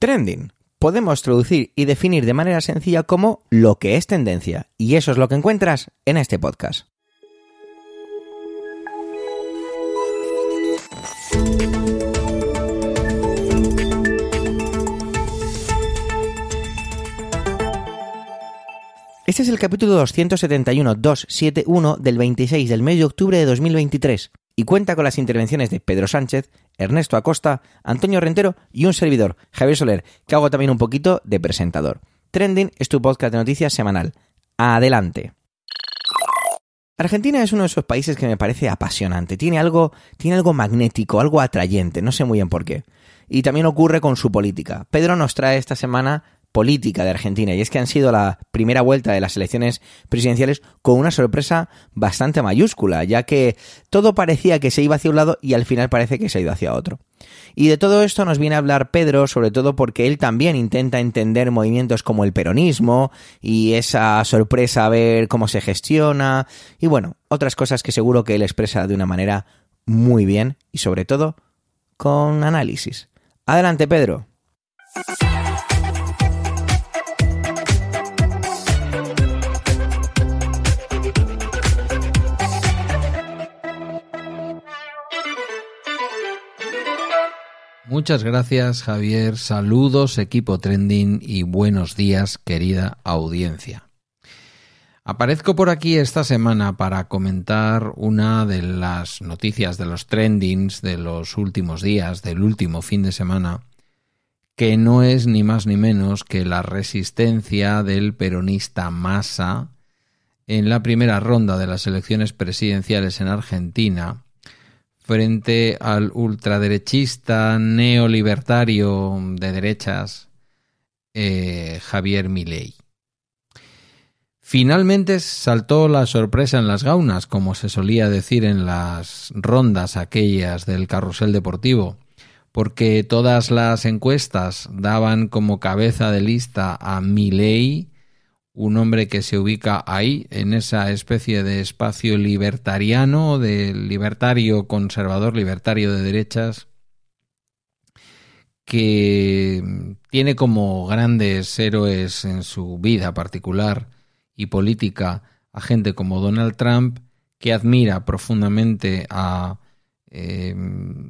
Trending. Podemos traducir y definir de manera sencilla como lo que es tendencia, y eso es lo que encuentras en este podcast. Este es el capítulo 271-271 del 26 del mes de octubre de 2023 y cuenta con las intervenciones de Pedro Sánchez, Ernesto Acosta, Antonio Rentero y un servidor, Javier Soler, que hago también un poquito de presentador. Trending es tu podcast de noticias semanal. Adelante. Argentina es uno de esos países que me parece apasionante. Tiene algo, tiene algo magnético, algo atrayente, no sé muy bien por qué. Y también ocurre con su política. Pedro nos trae esta semana política de Argentina y es que han sido la primera vuelta de las elecciones presidenciales con una sorpresa bastante mayúscula, ya que todo parecía que se iba hacia un lado y al final parece que se ha ido hacia otro. Y de todo esto nos viene a hablar Pedro, sobre todo porque él también intenta entender movimientos como el peronismo y esa sorpresa a ver cómo se gestiona y bueno, otras cosas que seguro que él expresa de una manera muy bien y sobre todo con análisis. Adelante, Pedro. Muchas gracias Javier, saludos equipo trending y buenos días querida audiencia. Aparezco por aquí esta semana para comentar una de las noticias de los trendings de los últimos días, del último fin de semana, que no es ni más ni menos que la resistencia del peronista Massa en la primera ronda de las elecciones presidenciales en Argentina, frente al ultraderechista neolibertario de derechas eh, Javier Milei. Finalmente saltó la sorpresa en las gaunas, como se solía decir en las rondas aquellas del carrusel deportivo, porque todas las encuestas daban como cabeza de lista a Milei un hombre que se ubica ahí, en esa especie de espacio libertariano, de libertario conservador, libertario de derechas, que tiene como grandes héroes en su vida particular y política a gente como Donald Trump, que admira profundamente a eh,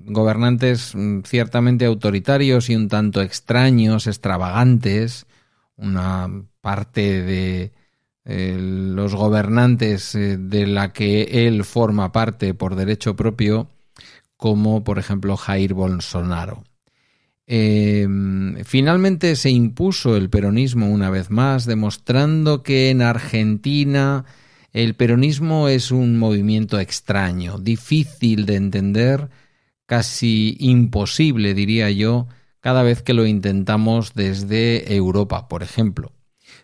gobernantes mm, ciertamente autoritarios y un tanto extraños, extravagantes, una parte de eh, los gobernantes eh, de la que él forma parte por derecho propio, como por ejemplo Jair Bolsonaro. Em, finalmente se impuso el peronismo una vez más, demostrando que en Argentina el peronismo es un movimiento extraño, difícil de entender, casi imposible, diría yo, cada vez que lo intentamos desde Europa, por ejemplo.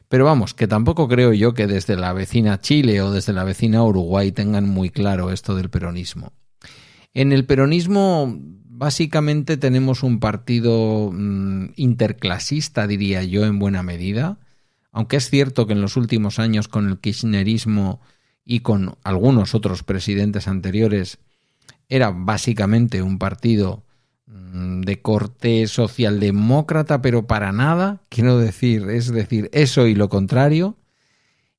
Pero vamos, que tampoco creo yo que desde la vecina Chile o desde la vecina Uruguay tengan muy claro esto del peronismo. En el peronismo básicamente tenemos un partido mm, interclasista, diría yo, en buena medida, aunque es cierto que en los últimos años con el kirchnerismo y con algunos otros presidentes anteriores era básicamente un partido de corte socialdemócrata, pero para nada, quiero decir, es decir, eso y lo contrario,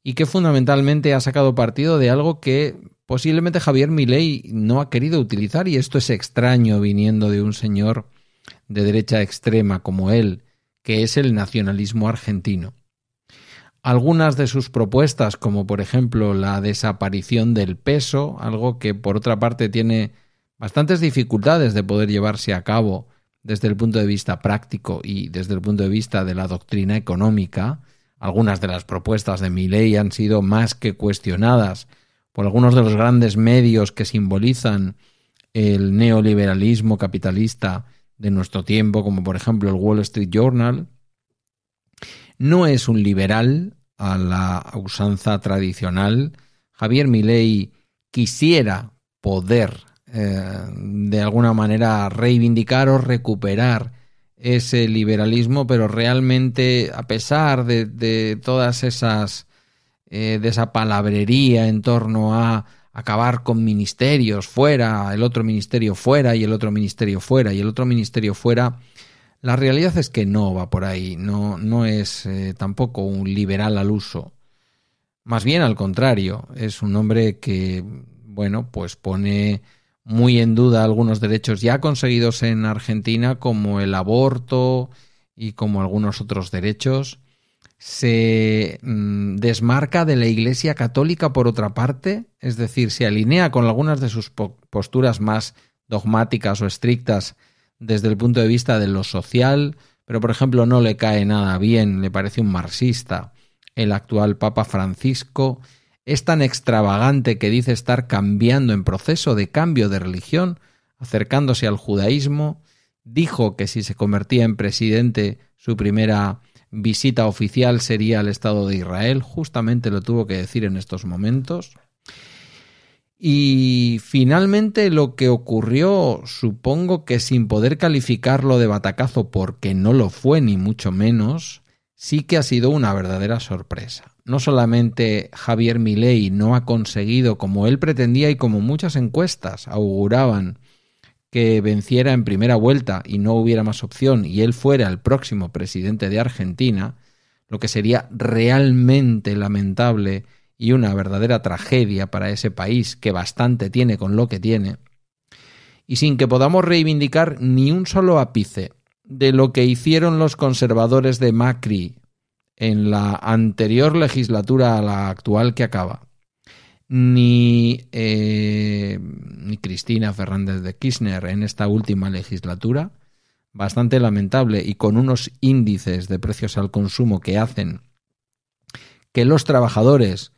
y que fundamentalmente ha sacado partido de algo que posiblemente Javier Milei no ha querido utilizar, y esto es extraño viniendo de un señor de derecha extrema como él, que es el nacionalismo argentino. Algunas de sus propuestas, como por ejemplo la desaparición del peso, algo que por otra parte tiene bastantes dificultades de poder llevarse a cabo desde el punto de vista práctico y desde el punto de vista de la doctrina económica. Algunas de las propuestas de mi ley han sido más que cuestionadas por algunos de los grandes medios que simbolizan el neoliberalismo capitalista de nuestro tiempo, como por ejemplo el Wall Street Journal. No es un liberal a la usanza tradicional. Javier Milei quisiera poder eh, de alguna manera reivindicar o recuperar ese liberalismo, pero realmente a pesar de, todas esas, eh, de esa palabrería en torno a acabar con ministerios fuera, el otro ministerio fuera y el otro ministerio fuera y el otro ministerio fuera, La realidad es que no va por ahí, no, no es eh, tampoco un liberal al uso. Más bien al contrario, es un hombre que, bueno, pues pone muy en duda algunos derechos ya conseguidos en Argentina, como el aborto y como algunos otros derechos. Se mm, desmarca de la Iglesia Católica por otra parte, es decir, se alinea con algunas de sus posturas más dogmáticas o estrictas desde el punto de vista de lo social, pero por ejemplo no le cae nada bien, le parece un marxista el actual Papa Francisco, es tan extravagante que dice estar cambiando en proceso de cambio de religión, acercándose al judaísmo, dijo que si se convertía en presidente su primera visita oficial sería al Estado de Israel, justamente lo tuvo que decir en estos momentos. Y finalmente lo que ocurrió, supongo que sin poder calificarlo de batacazo porque no lo fue ni mucho menos, sí que ha sido una verdadera sorpresa. No solamente Javier Milei no ha conseguido, como él pretendía y como muchas encuestas auguraban, que venciera en primera vuelta y no hubiera más opción y él fuera el próximo presidente de Argentina, lo que sería realmente lamentable y una verdadera tragedia para ese país que bastante tiene con lo que tiene, y sin que podamos reivindicar ni un solo ápice de lo que hicieron los conservadores de Macri en la anterior legislatura a la actual que acaba, ni, eh, ni Cristina Fernández de Kirchner en esta última legislatura, bastante lamentable y con unos índices de precios al consumo que hacen que los trabajadores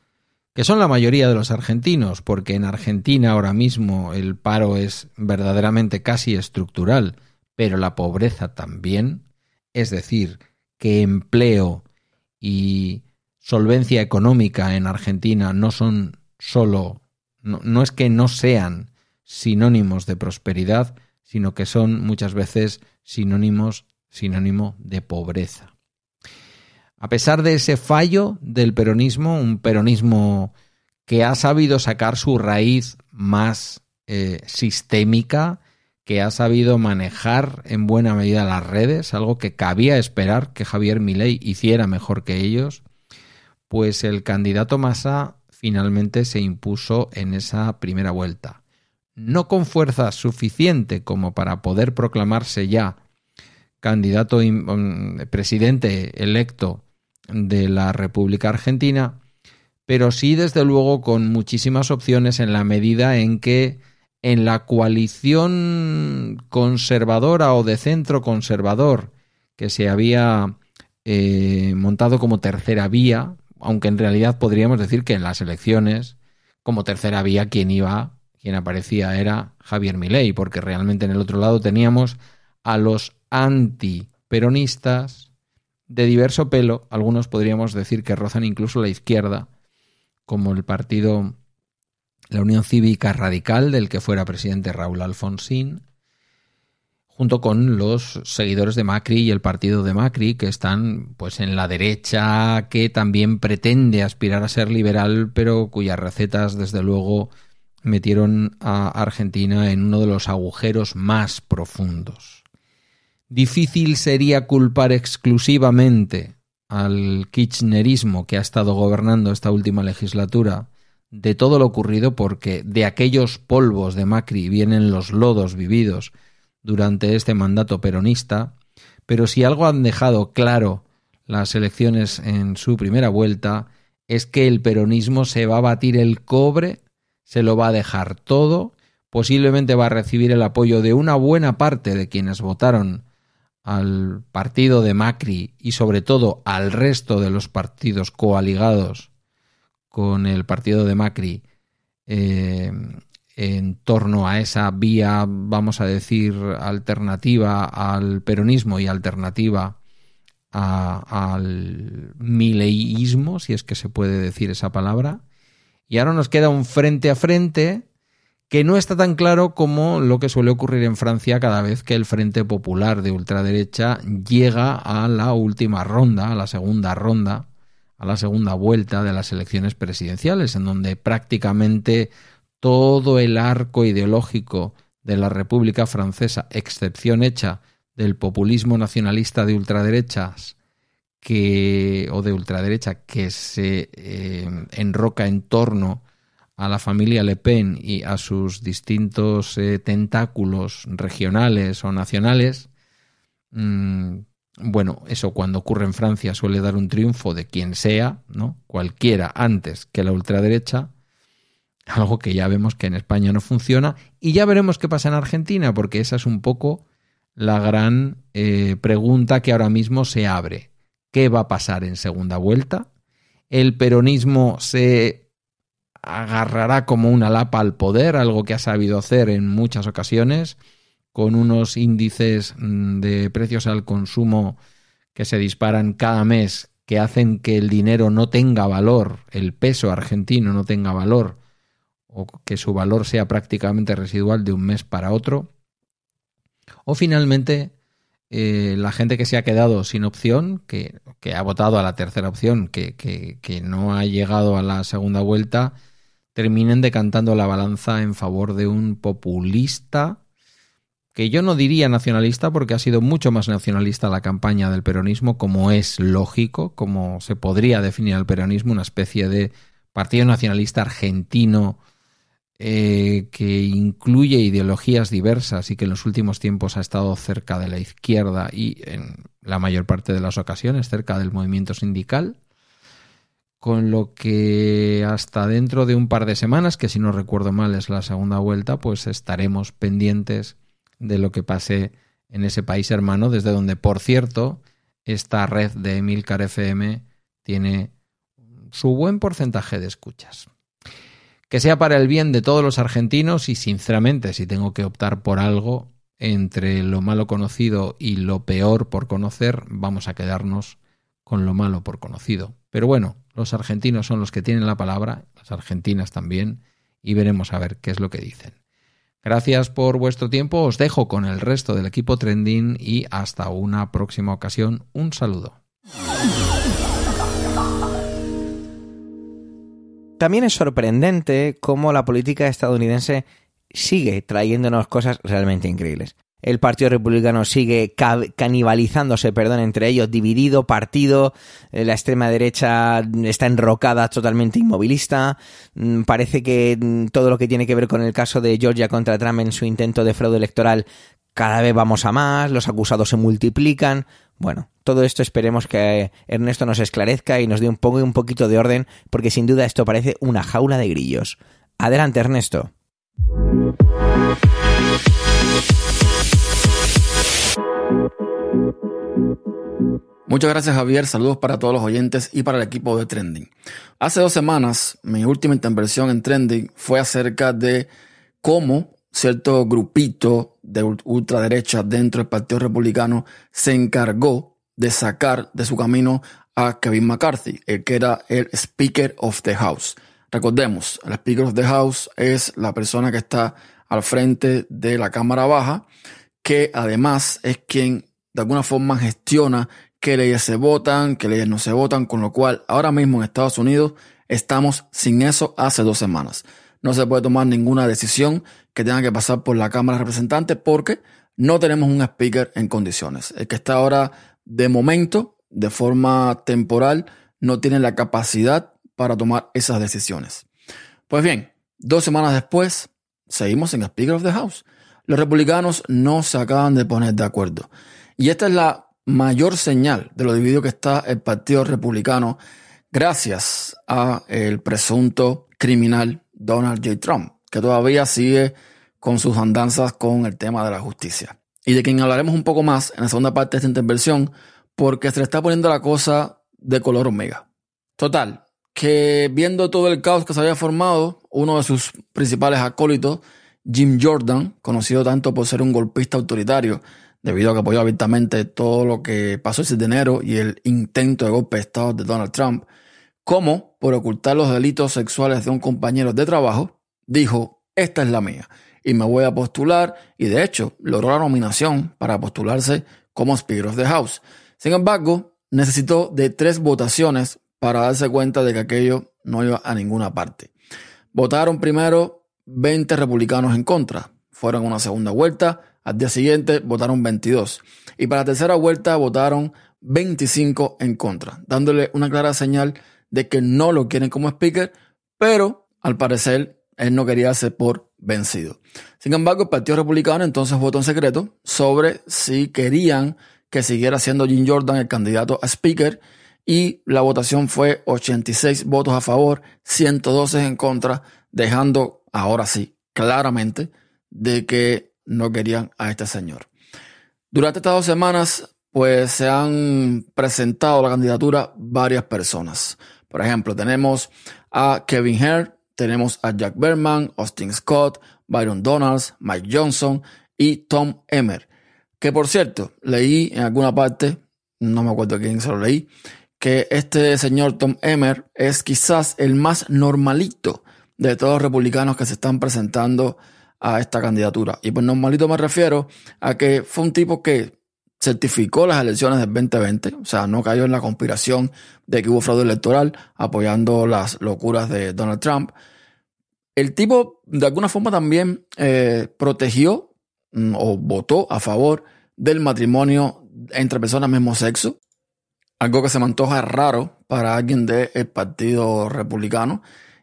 que son la mayoría de los argentinos, porque en Argentina ahora mismo el paro es verdaderamente casi estructural, pero la pobreza también, es decir, que empleo y solvencia económica en Argentina no son solo, no, es que no sean sinónimos de prosperidad, sino que son muchas veces sinónimos, sinónimo de pobreza. A pesar de ese fallo del peronismo, un peronismo que ha sabido sacar su raíz más eh, sistémica, que ha sabido manejar en buena medida las redes, algo que cabía esperar que Javier Milei hiciera mejor que ellos, pues el candidato Massa finalmente se impuso en esa primera vuelta. No con fuerza suficiente como para poder proclamarse ya candidato mm, presidente electo de la República Argentina, pero sí desde luego con muchísimas opciones en la medida en que en la coalición conservadora o de centro conservador que se había eh, montado como tercera vía, aunque en realidad podríamos decir que en las elecciones como tercera vía quien iba, quien aparecía era Javier Milei, porque realmente en el otro lado teníamos a los antiperonistas de diverso pelo, algunos podríamos decir que rozan incluso la izquierda, como el partido la Unión Cívica Radical del que fuera presidente Raúl Alfonsín, junto con los seguidores de Macri y el partido de Macri que están pues en la derecha que también pretende aspirar a ser liberal, pero cuyas recetas desde luego metieron a Argentina en uno de los agujeros más profundos. Difícil sería culpar exclusivamente al kirchnerismo que ha estado gobernando esta última legislatura de todo lo ocurrido porque de aquellos polvos de Macri vienen los lodos vividos durante este mandato peronista, pero si algo han dejado claro las elecciones en su primera vuelta es que el peronismo se va a batir el cobre, se lo va a dejar todo, posiblemente va a recibir el apoyo de una buena parte de quienes votaron al partido de Macri y sobre todo al resto de los partidos coaligados con el partido de Macri eh, en torno a esa vía, vamos a decir, alternativa al peronismo y alternativa al mileísmo, si es que se puede decir esa palabra. Y ahora nos queda un frente a frente que no está tan claro como lo que suele ocurrir en Francia cada vez que el Frente Popular de ultraderecha llega a la última ronda, a la segunda ronda, a la segunda vuelta de las elecciones presidenciales, en donde prácticamente todo el arco ideológico de la República Francesa, excepción hecha del populismo nacionalista de ultraderechas que, o de ultraderecha que se eh, enroca en torno a la familia Le Pen y a sus distintos eh, tentáculos regionales o nacionales, mm, bueno, eso cuando ocurre en Francia suele dar un triunfo de quien sea, ¿no? Cualquiera antes que la ultraderecha, algo que ya vemos que en España no funciona y ya veremos qué pasa en Argentina, porque esa es un poco la gran eh, pregunta que ahora mismo se abre. ¿Qué va a pasar en segunda vuelta? ¿El peronismo se agarrará como una lapa al poder, algo que ha sabido hacer en muchas ocasiones? Con unos índices mm, de precios al consumo que se disparan cada mes, que hacen que el dinero no tenga valor, el peso argentino no tenga valor, o que su valor sea prácticamente residual de un mes para otro. O finalmente, eh, la gente que se ha quedado sin opción, que, ha votado a la tercera opción, que, que, no ha llegado a la segunda vuelta, terminen decantando la balanza en favor de un populista que yo no diría nacionalista porque ha sido mucho más nacionalista la campaña del peronismo, como es lógico, como se podría definir al peronismo, una especie de partido nacionalista argentino eh, que incluye ideologías diversas y que en los últimos tiempos ha estado cerca de la izquierda y en la mayor parte de las ocasiones cerca del movimiento sindical con lo que hasta dentro de un par de semanas, que si no recuerdo mal es la segunda vuelta, pues estaremos pendientes de lo que pase en ese país hermano, desde donde, por cierto, esta red de Emilcar FM tiene su buen porcentaje de escuchas. Que sea para el bien de todos los argentinos y, sinceramente, si tengo que optar por algo entre lo malo conocido y lo peor por conocer, vamos a quedarnos con lo malo por conocido. Pero bueno, los argentinos son los que tienen la palabra, las argentinas también, y veremos a ver qué es lo que dicen. Gracias por vuestro tiempo, os dejo con el resto del equipo trending y hasta una próxima ocasión. Un saludo. También es sorprendente cómo la política estadounidense sigue trayéndonos cosas realmente increíbles. El Partido Republicano sigue canibalizándose, perdón, entre ellos, dividido, partido. Eh, la extrema derecha está enrocada, totalmente inmovilista. Mm, parece que mm, todo lo que tiene que ver con el caso de Georgia contra Trump en su intento de fraude electoral, cada vez vamos a más, los acusados se multiplican. Bueno, todo esto esperemos que Ernesto nos esclarezca y nos dé un poco un poquito de orden, porque sin duda esto parece una jaula de grillos. Adelante, Ernesto. Muchas gracias Javier, saludos para todos los oyentes y para el equipo de Trending. Hace dos semanas mi última intervención en Trending fue acerca de cómo cierto grupito de ultraderecha dentro del Partido Republicano se encargó de sacar de su camino a Kevin McCarthy, el que era el Speaker of the House. Recordemos, el Speaker of the House es la persona que está al frente de la Cámara Baja, que además es quien de alguna forma gestiona qué leyes se votan, qué leyes no se votan, con lo cual ahora mismo en Estados Unidos estamos sin eso hace dos semanas. No se puede tomar ninguna decisión que tenga que pasar por la Cámara de Representantes porque no tenemos un speaker en condiciones. El que está ahora de momento, de forma temporal, no tiene la capacidad para tomar esas decisiones. Pues bien, dos semanas después, seguimos en Speaker of the House. Los republicanos no se acaban de poner de acuerdo. Y esta es la mayor señal de lo dividido que está el Partido Republicano gracias a el presunto criminal Donald J. Trump, que todavía sigue con sus andanzas con el tema de la justicia. Y de quien hablaremos un poco más en la segunda parte de esta intervención, porque se le está poniendo la cosa de color omega. Total, que viendo todo el caos que se había formado, uno de sus principales acólitos, Jim Jordan, conocido tanto por ser un golpista autoritario debido a que apoyó abiertamente todo lo que pasó ese de enero y el intento de golpe de Estado de Donald Trump, como por ocultar los delitos sexuales de un compañero de trabajo, dijo, esta es la mía, y me voy a postular, y de hecho logró la nominación para postularse como Speaker of the House. Sin embargo, necesitó de tres votaciones para darse cuenta de que aquello no iba a ninguna parte. Votaron primero 20 republicanos en contra, fueron una segunda vuelta, Al día siguiente votaron 22. Y para la tercera vuelta votaron 25 en contra, dándole una clara señal de que no lo quieren como speaker, pero al parecer él no quería ser por vencido. Sin embargo, el Partido Republicano entonces votó en secreto sobre si querían que siguiera siendo Jim Jordan el candidato a speaker y la votación fue 86 votos a favor, 112 en contra, dejando ahora sí claramente de que no querían a este señor. Durante estas dos semanas, pues se han presentado la candidatura varias personas. Por ejemplo, tenemos a Kevin Hare, tenemos a Jack Berman, Austin Scott, Byron Donalds, Mike Johnson y Tom Emmer. Que por cierto, leí en alguna parte, no me acuerdo quién se lo leí, que este señor Tom Emmer es quizás el más normalito de todos los republicanos que se están presentando a esta candidatura. Y por normalito me refiero a que fue un tipo que certificó las elecciones del 2020, o sea, no cayó en la conspiración de que hubo fraude electoral apoyando las locuras de Donald Trump. El tipo, de alguna forma, también eh, protegió mm, o votó a favor del matrimonio entre personas mismo sexo, algo que se me antoja raro para alguien del Partido Republicano,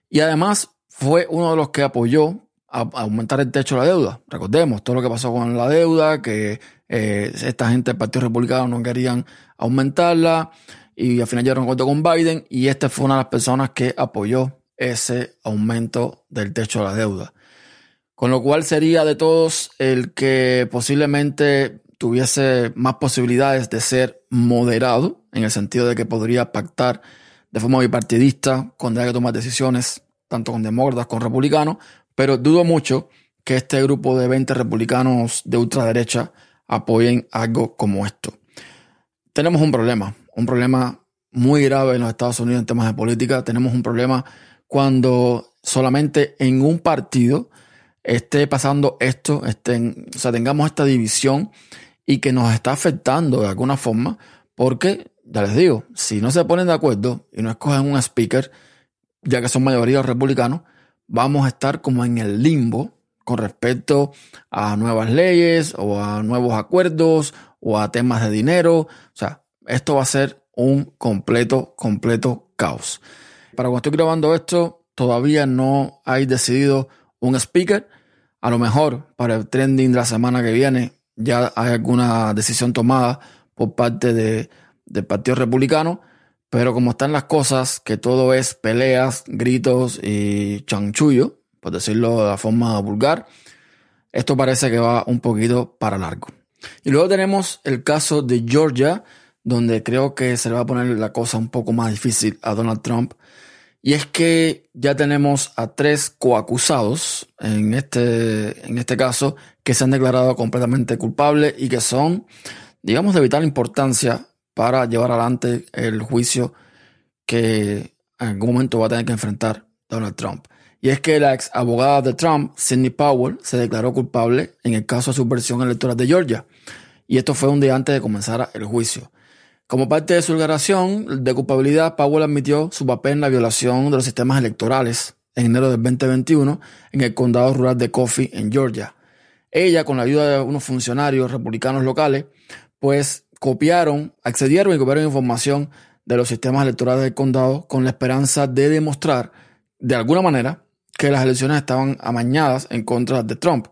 y además fue uno de los que apoyó aumentar el techo de la deuda. Recordemos todo lo que pasó con la deuda, que eh, esta gente del Partido Republicano no querían aumentarla y al final llegaron a acuerdo con Biden y esta fue una de las personas que apoyó ese aumento del techo de la deuda. Con lo cual sería de todos el que posiblemente tuviese más posibilidades de ser moderado, en el sentido de que podría pactar de forma bipartidista cuando haya que tomar decisiones, tanto con demócratas como republicanos, pero dudo mucho que este grupo de 20 republicanos de ultraderecha apoyen algo como esto. Tenemos un problema, un problema muy grave en los Estados Unidos en temas de política. Tenemos un problema cuando solamente en un partido esté pasando esto, estén, o sea, tengamos esta división y que nos está afectando de alguna forma, porque, ya les digo, si no se ponen de acuerdo y no escogen un speaker, ya que son mayoría republicanos, vamos a estar como en el limbo con respecto a nuevas leyes o a nuevos acuerdos o a temas de dinero. O sea, esto va a ser un completo, completo caos. Para cuando estoy grabando esto, todavía no hay decidido un speaker. A lo mejor para el trending de la semana que viene ya hay alguna decisión tomada por parte de, del Partido Republicano. Pero como están las cosas, que todo es peleas, gritos y chanchullo, por decirlo de la forma vulgar, esto parece que va un poquito para largo. Y luego tenemos el caso de Georgia, donde creo que se le va a poner la cosa un poco más difícil a Donald Trump. Y es que ya tenemos a tres coacusados en este, en este caso que se han declarado completamente culpables y que son, digamos, de vital importancia para llevar adelante el juicio que en algún momento va a tener que enfrentar Donald Trump. Y es que la ex abogada de Trump, Sidney Powell, se declaró culpable en el caso de subversión electoral de Georgia. Y esto fue un día antes de comenzar el juicio. Como parte de su declaración de culpabilidad, Powell admitió su papel en la violación de los sistemas electorales en enero del 2021 en el condado rural de Coffee, en Georgia. Ella, con la ayuda de unos funcionarios republicanos locales, pues copiaron, accedieron y copiaron información de los sistemas electorales del condado con la esperanza de demostrar, de alguna manera, que las elecciones estaban amañadas en contra de Trump.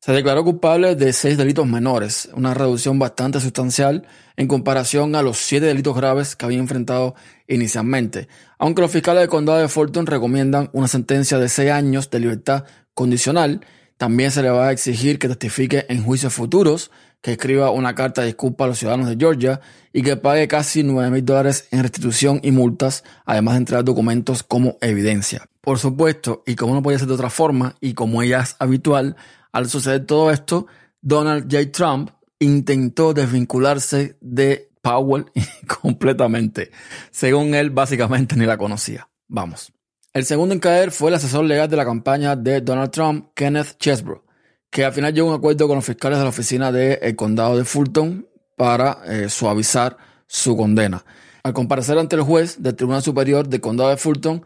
Se declaró culpable de seis delitos menores, una reducción bastante sustancial en comparación a los siete delitos graves que había enfrentado inicialmente, aunque los fiscales del condado de Fulton recomiendan una sentencia de seis años de libertad condicional, también se le va a exigir que testifique en juicios futuros, que escriba una carta de disculpa a los ciudadanos de Georgia y que pague casi 9 mil dólares en restitución y multas, además de entregar documentos como evidencia. Por supuesto, y como no podía ser de otra forma, y como ella es habitual, al suceder todo esto, Donald J. Trump intentó desvincularse de Powell completamente. Según él, básicamente ni la conocía. Vamos. El segundo en caer fue el asesor legal de la campaña de Donald Trump, Kenneth Chesbrough, que al final llegó a un acuerdo con los fiscales de la oficina del condado de Fulton para eh, suavizar su condena. Al comparecer ante el juez del Tribunal Superior del condado de Fulton,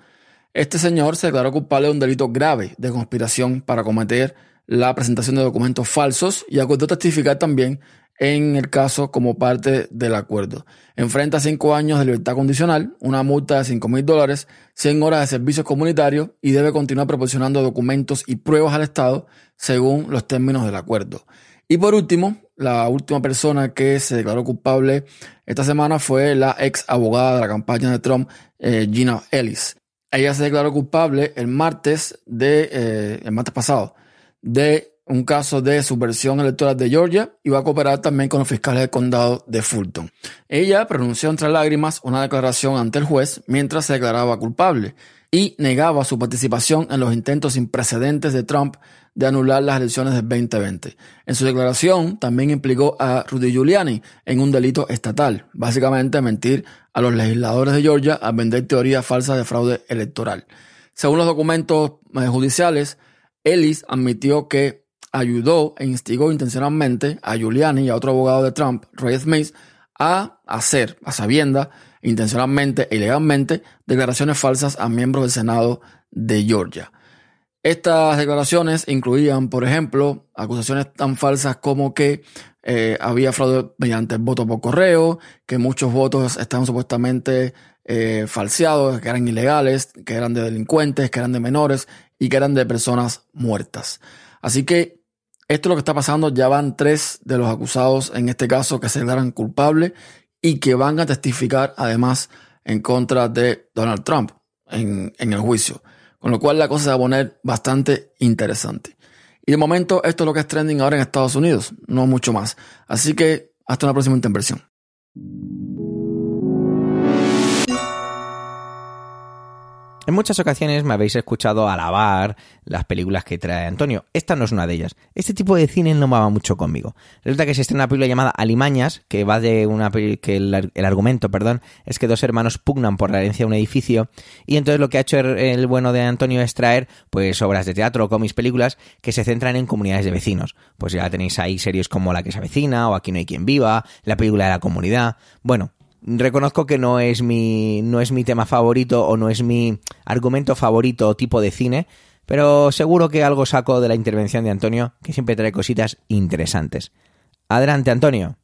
este señor se declaró culpable de un delito grave de conspiración para cometer la presentación de documentos falsos y acordó testificar también en el caso como parte del acuerdo. Enfrenta cinco años de libertad condicional, una multa de 5 mil dólares, 100 horas de servicios comunitarios y debe continuar proporcionando documentos y pruebas al Estado según los términos del acuerdo. Y por último, la última persona que se declaró culpable esta semana fue la ex abogada de la campaña de Trump, eh, Gina Ellis. Ella se declaró culpable el martes de, eh, el martes pasado, de un caso de subversión electoral de Georgia y va a cooperar también con los fiscales del condado de Fulton. Ella pronunció entre lágrimas una declaración ante el juez mientras se declaraba culpable y negaba su participación en los intentos sin precedentes de Trump de anular las elecciones del 2020. En su declaración también implicó a Rudy Giuliani en un delito estatal, básicamente mentir a los legisladores de Georgia al vender teorías falsas de fraude electoral. Según los documentos eh, judiciales, Ellis admitió que ayudó e instigó intencionalmente a Giuliani y a otro abogado de Trump, Ray Smith, a hacer, a sabienda, intencionalmente e ilegalmente, declaraciones falsas a miembros del Senado de Georgia. Estas declaraciones incluían, por ejemplo, acusaciones tan falsas como que eh, había fraude mediante el voto por correo, que muchos votos estaban supuestamente eh, falseados, que eran ilegales, que eran de delincuentes, que eran de menores y que eran de personas muertas. Así que esto es lo que está pasando. Ya van tres de los acusados en este caso que se declaran culpables y que van a testificar además en contra de Donald Trump en, en el juicio. Con lo cual la cosa se va a poner bastante interesante. Y de momento esto es lo que es trending ahora en Estados Unidos, no mucho más. Así que hasta una próxima intervención. En muchas ocasiones me habéis escuchado alabar las películas que trae Antonio. Esta no es una de ellas. Este tipo de cine no va mucho conmigo. Resulta que se estrena una película llamada Alimañas, que va de una que el, argumento, perdón, es que dos hermanos pugnan por la herencia de un edificio y entonces lo que ha hecho el, bueno de Antonio es traer pues obras de teatro, cómics, películas que se centran en comunidades de vecinos. Pues ya tenéis ahí series como La que se avecina o Aquí no hay quien viva, la película de la comunidad. Bueno, reconozco que no es mi no es mi tema favorito o no es mi argumento favorito tipo de cine, pero seguro que algo saco de la intervención de Antonio, que siempre trae cositas interesantes. Adelante, Antonio.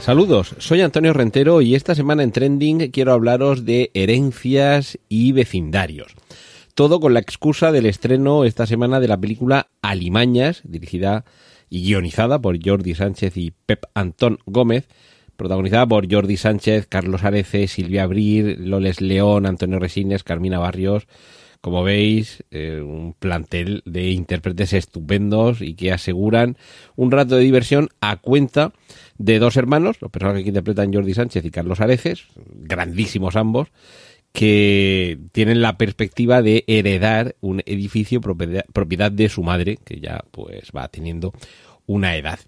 Saludos, soy Antonio Rentero y esta semana en Trending quiero hablaros de herencias y vecindarios. Todo con la excusa del estreno esta semana de la película Alimañas, dirigida y guionizada por Jordi Sánchez y Pep Antón Gómez, protagonizada por Jordi Sánchez, Carlos Arece, Silvia Abril, Loles León, Antonio Resines, Carmina Barrios. Como veis, eh, un plantel de intérpretes estupendos y que aseguran un rato de diversión a cuenta de dos hermanos, los personajes que interpretan Jordi Sánchez y Carlos Areces, grandísimos ambos, que tienen la perspectiva de heredar un edificio propiedad, de su madre, que ya pues va teniendo una edad.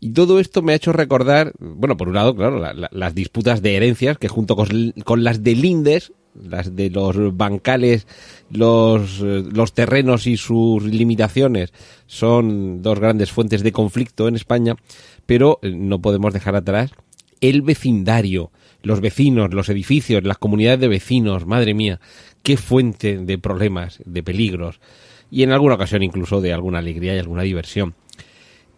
Y todo esto me ha hecho recordar, bueno, por un lado, claro, las disputas de herencias que junto con, las de lindes, las de los bancales, los, los terrenos y sus limitaciones son dos grandes fuentes de conflicto en España, pero no podemos dejar atrás el vecindario, los vecinos, los edificios, las comunidades de vecinos, madre mía, qué fuente de problemas, de peligros y en alguna ocasión incluso de alguna alegría y alguna diversión.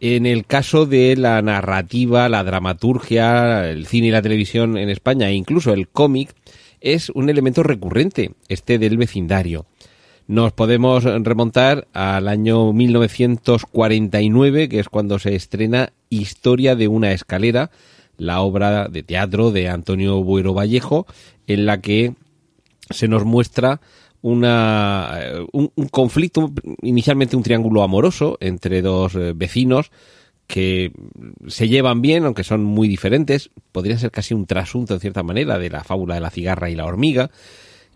En el caso de la narrativa, la dramaturgia, el cine y la televisión en España e incluso el cómic, es un elemento recurrente, este del vecindario. Nos podemos remontar al año 1949, que es cuando se estrena Historia de una escalera, la obra de teatro de Antonio Buero Vallejo, en la que se nos muestra una, eh, un, conflicto, inicialmente un triángulo amoroso entre dos eh, vecinos que se llevan bien, aunque son muy diferentes. Podría ser casi un trasunto, en cierta manera, de la fábula de la cigarra y la hormiga.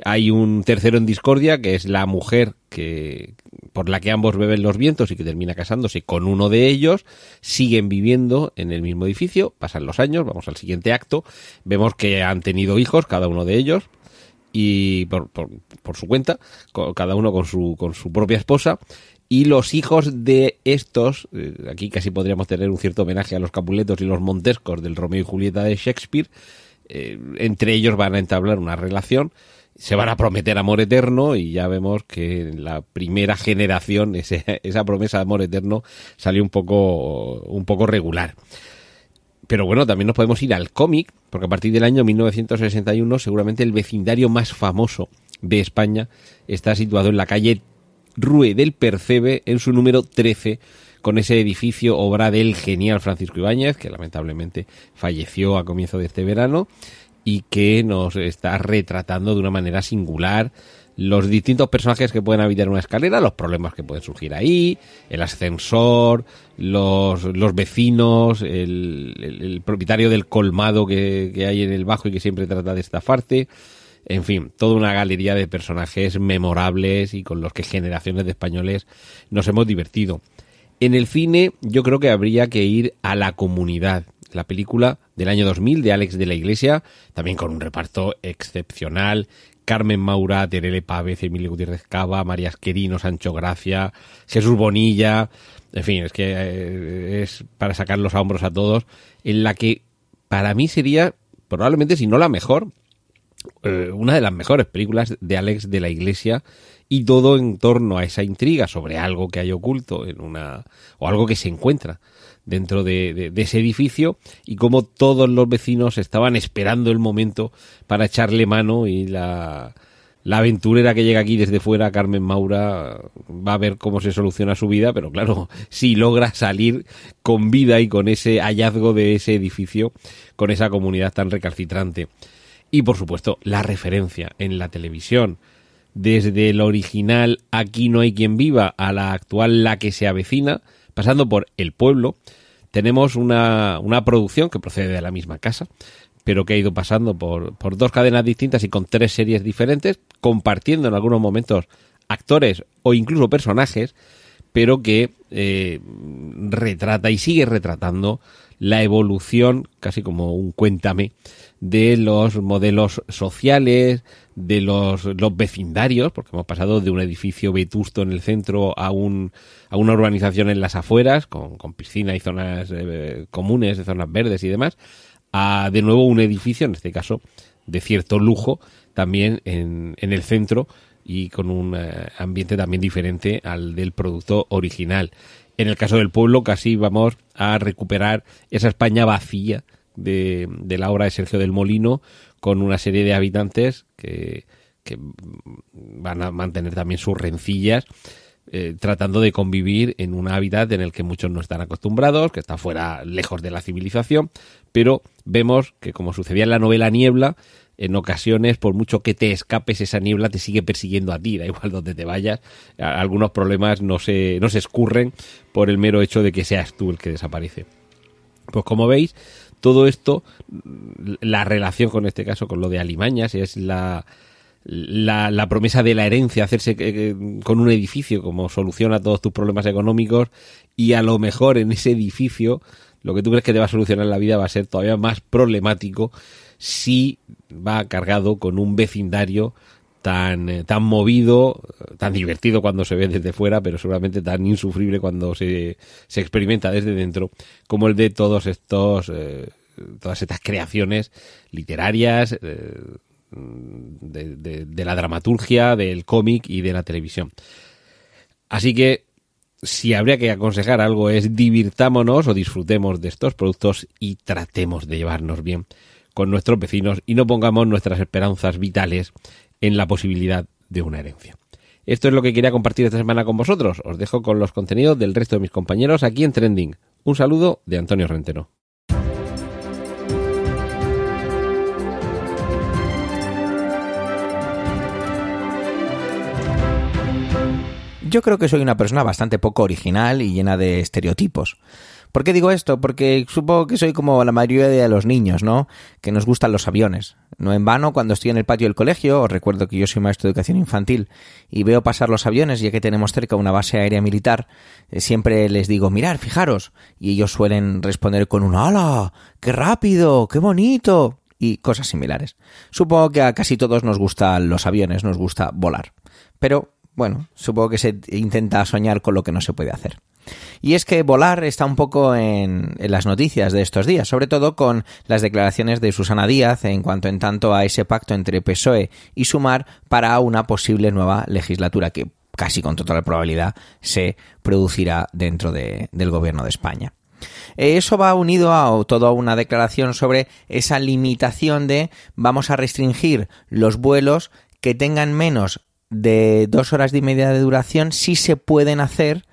Hay un tercero en discordia, que es la mujer que, por la que ambos beben los vientos y que termina casándose con uno de ellos, siguen viviendo en el mismo edificio, pasan los años, vamos al siguiente acto, vemos que han tenido hijos, cada uno de ellos, y por, por, su cuenta, cada uno con su, con su propia esposa, y los hijos de estos, eh, aquí casi podríamos tener un cierto homenaje a los Capuletos y los Montescos del Romeo y Julieta de Shakespeare, eh, entre ellos van a entablar una relación se van a prometer amor eterno y ya vemos que en la primera generación ese, esa promesa de amor eterno salió un poco, un poco regular. Pero bueno, también nos podemos ir al cómic, porque a partir del año 1961 seguramente el vecindario más famoso de España está situado en la calle Rue del Percebe en su número 13 con ese edificio obra del genial Francisco Ibáñez, que lamentablemente falleció a comienzo de este verano y que nos está retratando de una manera singular los distintos personajes que pueden habitar una escalera, los problemas que pueden surgir ahí, el ascensor, los, los vecinos, el, el, propietario del colmado que, que, hay en el bajo y que siempre trata de estafarte. En fin, toda una galería de personajes memorables y con los que generaciones de españoles nos hemos divertido. En el cine yo creo que habría que ir a la comunidad, la película del año 2000 de Alex de la Iglesia, también con un reparto excepcional, Carmen Maura, Terele Pávez, Emilio Gutiérrez Cava, María Esquerino, Sancho Gracia, Jesús Bonilla, en fin, es que eh, es para sacar los hombros a todos, en la que para mí sería probablemente, si no la mejor, eh, una de las mejores películas de Alex de la Iglesia y todo en torno a esa intriga sobre algo que hay oculto en una o algo que se encuentra dentro de, ese edificio y como todos los vecinos estaban esperando el momento para echarle mano y la, la aventurera que llega aquí desde fuera, Carmen Maura, va a ver cómo se soluciona su vida, pero claro, si logra salir con vida y con ese hallazgo de ese edificio, con esa comunidad tan recalcitrante. Y por supuesto, la referencia en la televisión, desde el original Aquí no hay quien viva a la actual La que se avecina, pasando por El pueblo, tenemos una, una producción que procede de la misma casa, pero que ha ido pasando por, por dos cadenas distintas y con tres series diferentes, compartiendo en algunos momentos actores o incluso personajes, pero que eh, retrata y sigue retratando la evolución, casi como un cuéntame, de los modelos sociales, de los, los vecindarios, porque hemos pasado de un edificio vetusto en el centro a, un, a una urbanización en las afueras, con, con piscina y zonas eh, comunes, de zonas verdes y demás, a de nuevo un edificio, en este caso de cierto lujo, también en, en el centro y con un eh, ambiente también diferente al del producto original. En el caso del pueblo, casi vamos a recuperar esa España vacía de, de la obra de Sergio del Molino, con una serie de habitantes que, que van a mantener también sus rencillas. Eh, tratando de convivir en un hábitat en el que muchos no están acostumbrados, que está fuera, lejos de la civilización, pero vemos que como sucedía en la novela Niebla, en ocasiones, por mucho que te escapes, esa niebla te sigue persiguiendo a ti, da igual donde te vayas. Algunos problemas no se, no se escurren por el mero hecho de que seas tú el que desaparece. Pues como veis, todo esto, la relación con este caso, con lo de Alimañas, es la, la, promesa de la herencia, hacerse con un edificio como solución a todos tus problemas económicos y a lo mejor en ese edificio lo que tú crees que te va a solucionar la vida va a ser todavía más problemático si va cargado con un vecindario tan, eh, tan movido, tan divertido cuando se ve desde fuera, pero seguramente tan insufrible cuando se, se experimenta desde dentro, como el de todos estos, eh, todas estas creaciones literarias, eh, de, de, de, la dramaturgia, del cómic y de la televisión. Así que si habría que aconsejar algo es divirtámonos o disfrutemos de estos productos y tratemos de llevarnos bien con nuestros vecinos y no pongamos nuestras esperanzas vitales en la posibilidad de una herencia. Esto es lo que quería compartir esta semana con vosotros. Os dejo con los contenidos del resto de mis compañeros aquí en Trending. Un saludo de Antonio Rentero. Yo creo que soy una persona bastante poco original y llena de estereotipos. ¿Por qué digo esto? Porque supongo que soy como la mayoría de los niños, ¿no? Que nos gustan los aviones. No en vano, cuando estoy en el patio del colegio, os recuerdo que yo soy maestro de educación infantil, y veo pasar los aviones, ya que tenemos cerca una base aérea militar, eh, siempre les digo, mirar, fijaros. Y ellos suelen responder con un ¡Hala! ¡Qué rápido! ¡Qué bonito! y cosas similares. Supongo que a casi todos nos gustan los aviones, nos gusta volar. Pero, bueno, supongo que se intenta soñar con lo que no se puede hacer. Y es que volar está un poco en, las noticias de estos días, sobre todo con las declaraciones de Susana Díaz en cuanto en tanto a ese pacto entre PSOE y Sumar para una posible nueva legislatura que casi con total probabilidad se producirá dentro de, del gobierno de España. Eso va unido a toda una declaración sobre esa limitación de vamos a restringir los vuelos que tengan menos de dos horas y media de duración si se pueden hacer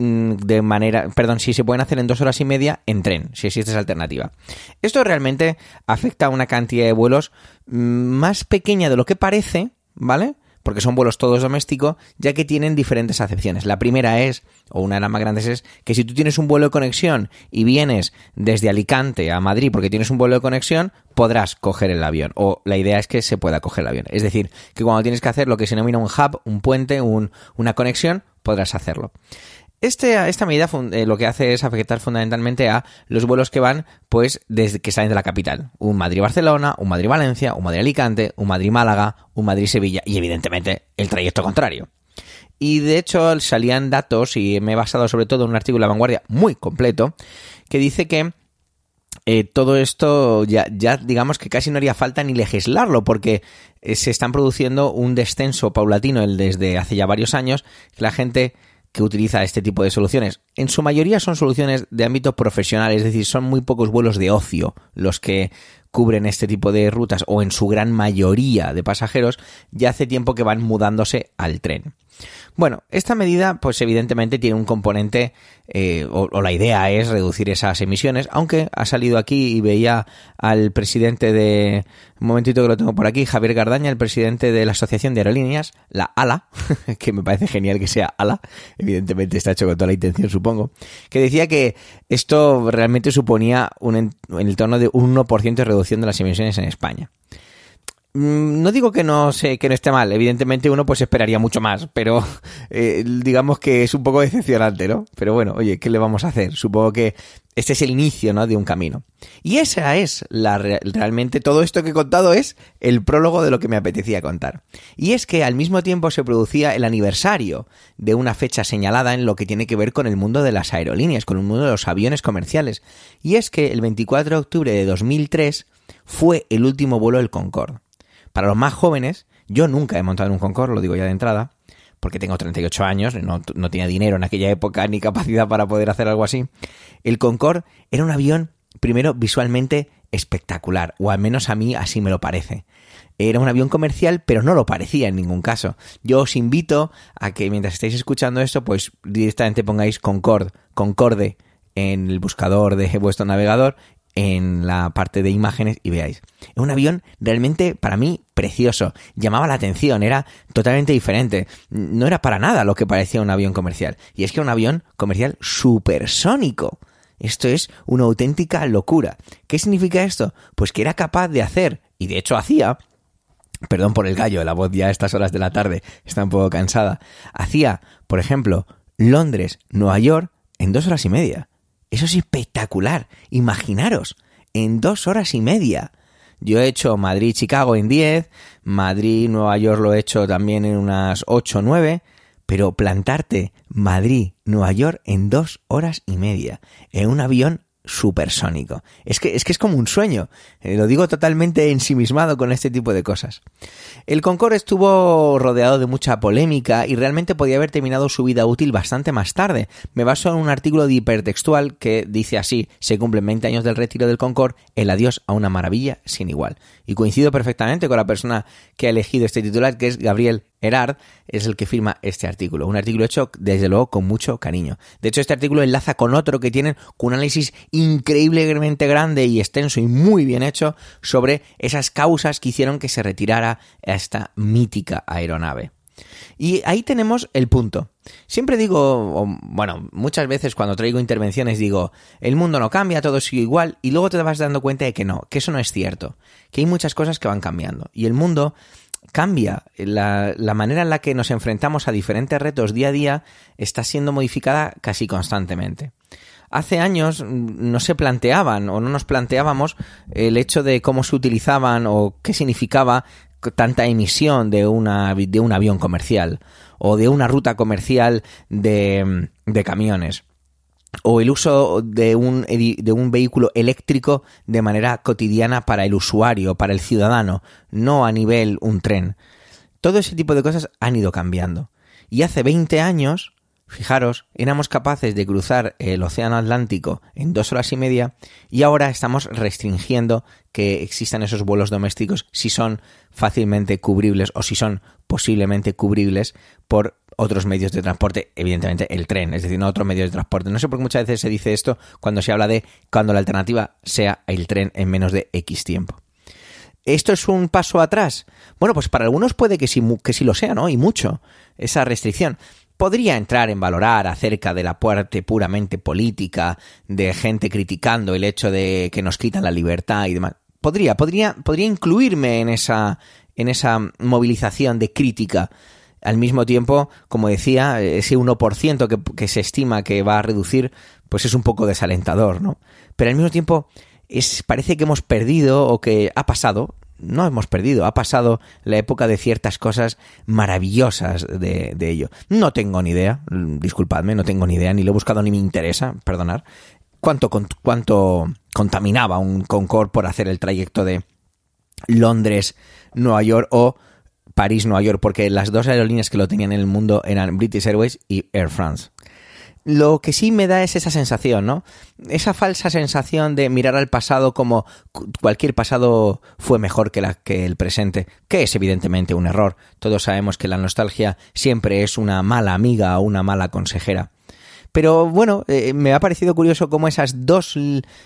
de manera, perdón, si se pueden hacer en dos horas y media en tren, si existe esa alternativa. Esto realmente afecta a una cantidad de vuelos mm, más pequeña de lo que parece, ¿vale? porque son vuelos todos domésticos, ya que tienen diferentes acepciones. La primera es, o una de las más grandes es, que si tú tienes un vuelo de conexión y vienes desde Alicante a Madrid porque tienes un vuelo de conexión, podrás coger el avión. O la idea es que se pueda coger el avión. Es decir, que cuando tienes que hacer lo que se denomina un hub, un puente, un, una conexión, podrás hacerlo. Este, esta medida eh, lo que hace es afectar fundamentalmente a los vuelos que van, pues, desde que salen de la capital. Un Madrid-Barcelona, un Madrid-Valencia, un Madrid-Alicante, un Madrid-Málaga, un Madrid-Sevilla y, evidentemente, el trayecto contrario. Y de hecho salían datos, y me he basado sobre todo en un artículo de la vanguardia muy completo, que dice que eh, todo esto ya, digamos que casi no haría falta ni legislarlo, porque eh, se están produciendo un descenso paulatino desde hace ya varios años, que la gente que utiliza este tipo de soluciones. En su mayoría son soluciones de ámbito profesional, es decir, son muy pocos vuelos de ocio los que cubren este tipo de rutas o en su gran mayoría de pasajeros ya hace tiempo que van mudándose al tren. Bueno, esta medida, pues evidentemente tiene un componente, eh, o, la idea es reducir esas emisiones, aunque ha salido aquí y veía al presidente de, un momentito que lo tengo por aquí, Javier Gardaña, el presidente de la Asociación de Aerolíneas, la ALA, que me parece genial que sea ALA, evidentemente está hecho con toda la intención, supongo, que decía que esto realmente suponía un, en el torno de un 1% de reducción de las emisiones en España. Mm, no digo que no sé que no esté mal, evidentemente uno pues esperaría mucho más, pero eh, digamos que es un poco decepcionante, ¿no? Pero bueno, oye, ¿qué le vamos a hacer? Supongo que este es el inicio, ¿no? De un camino. Y esa es la realmente todo esto que he contado es el prólogo de lo que me apetecía contar. Y es que al mismo tiempo se producía el aniversario de una fecha señalada en lo que tiene que ver con el mundo de las aerolíneas, con el mundo de los aviones comerciales. Y es que el 24 de octubre de 2003 fue el último vuelo del Concorde. Para los más jóvenes, yo nunca he montado en un Concorde, lo digo ya de entrada, porque tengo 38 años, no, no tenía dinero en aquella época ni capacidad para poder hacer algo así. El Concorde era un avión, primero, visualmente espectacular, o al menos a mí así me lo parece. Era un avión comercial, pero no lo parecía en ningún caso. Yo os invito a que mientras estéis escuchando esto, pues directamente pongáis Concorde, Concorde en el buscador de vuestro navegador en la parte de imágenes y veáis. Es un avión realmente para mí precioso, llamaba la atención, era totalmente diferente, no era para nada lo que parecía un avión comercial, y es que un avión comercial supersónico. Esto es una auténtica locura. ¿Qué significa esto? Pues que era capaz de hacer, y de hecho hacía, perdón por el gallo, la voz ya a estas horas de la tarde está un poco cansada, hacía, por ejemplo, Londres, Nueva York en dos horas y media. Eso es espectacular. Imaginaros, en dos horas y media. Yo he hecho Madrid-Chicago en 10, Madrid-Nueva York lo he hecho también en unas 8 o 9, pero plantarte Madrid-Nueva York en dos horas y media, en un avión supersónico. Es que, es que es como un sueño. Eh, lo digo totalmente ensimismado con este tipo de cosas. El Concorde estuvo rodeado de mucha polémica y realmente podía haber terminado su vida útil bastante más tarde. Me baso en un artículo de hipertextual que dice así, se cumplen 20 años del retiro del Concorde, el adiós a una maravilla sin igual. Y coincido perfectamente con la persona que ha elegido este titular, que es Gabriel Erard es el que firma este artículo. Un artículo hecho, desde luego, con mucho cariño. De hecho, este artículo enlaza con otro que tienen un análisis increíblemente grande y extenso y muy bien hecho sobre esas causas que hicieron que se retirara esta mítica aeronave. Y ahí tenemos el punto. Siempre digo, bueno, muchas veces cuando traigo intervenciones digo, el mundo no cambia, todo sigue igual, y luego te vas dando cuenta de que no, que eso no es cierto, que hay muchas cosas que van cambiando. Y el mundo cambia. La, la, manera en la que nos enfrentamos a diferentes retos día a día está siendo modificada casi constantemente. hace años no se planteaban o no nos planteábamos el hecho de cómo se utilizaban o qué significaba tanta emisión de, una, de un avión comercial o de una ruta comercial de, de camiones o el uso de un, de un vehículo eléctrico de manera cotidiana para el usuario, para el ciudadano, no a nivel un tren. Todo ese tipo de cosas han ido cambiando. Y hace 20 años, fijaros, éramos capaces de cruzar el Océano Atlántico en dos horas y media y ahora estamos restringiendo que existan esos vuelos domésticos si son fácilmente cubribles o si son posiblemente cubribles por otros medios de transporte, evidentemente el tren, es decir, no otros medios de transporte. No sé por qué muchas veces se dice esto cuando se habla de cuando la alternativa sea el tren en menos de X tiempo. ¿Esto es un paso atrás? Bueno, pues para algunos puede que sí, que sí lo sea, ¿no? Y mucho, esa restricción. Podría entrar en valorar acerca de la parte puramente política, de gente criticando el hecho de que nos quitan la libertad y demás. Podría, podría, podría incluirme en esa, en esa movilización de crítica al mismo tiempo, como decía, ese 1% que, que se estima que va a reducir, pues es un poco desalentador, ¿no? Pero al mismo tiempo, es, parece que hemos perdido o que ha pasado, no hemos perdido, ha pasado la época de ciertas cosas maravillosas de, ello. No tengo ni idea, disculpadme, no tengo ni idea, ni lo he buscado ni me interesa, perdonar, cuánto, cuánto contaminaba un Concorde por hacer el trayecto de Londres-Nueva York o París-Nueva York, porque las dos aerolíneas que lo tenían en el mundo eran British Airways y Air France. Lo que sí me da es esa sensación, ¿no? Esa falsa sensación de mirar al pasado como cualquier pasado fue mejor que, la, que el presente, que es evidentemente un error. Todos sabemos que la nostalgia siempre es una mala amiga o una mala consejera. Pero bueno, eh, me ha parecido curioso cómo esas dos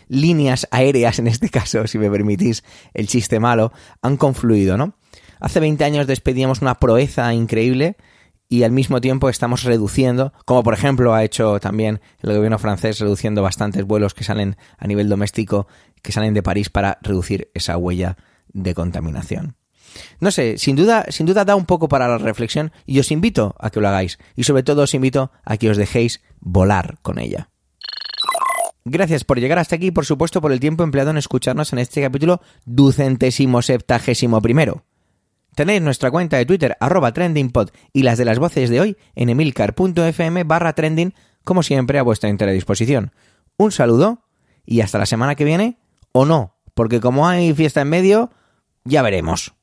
líneas aéreas, en este caso, si me permitís el chiste malo, han confluido, ¿no? Hace 20 años despedíamos una proeza increíble y al mismo tiempo estamos reduciendo, como por ejemplo ha hecho también el gobierno francés, reduciendo bastantes vuelos que salen a nivel doméstico, que salen de París para reducir esa huella de contaminación. No sé, sin duda, sin duda da un poco para la reflexión y os invito a que lo hagáis y sobre todo os invito a que os dejéis volar con ella. Gracias por llegar hasta aquí y por supuesto por el tiempo empleado en escucharnos en este capítulo ducentésimo septagésimo primero. Tenéis nuestra cuenta de Twitter arroba trendingpod y las de las voces de hoy en emilcar.fm barra trending como siempre a vuestra entera disposición. Un saludo y hasta la semana que viene o no, porque como hay fiesta en medio, ya veremos.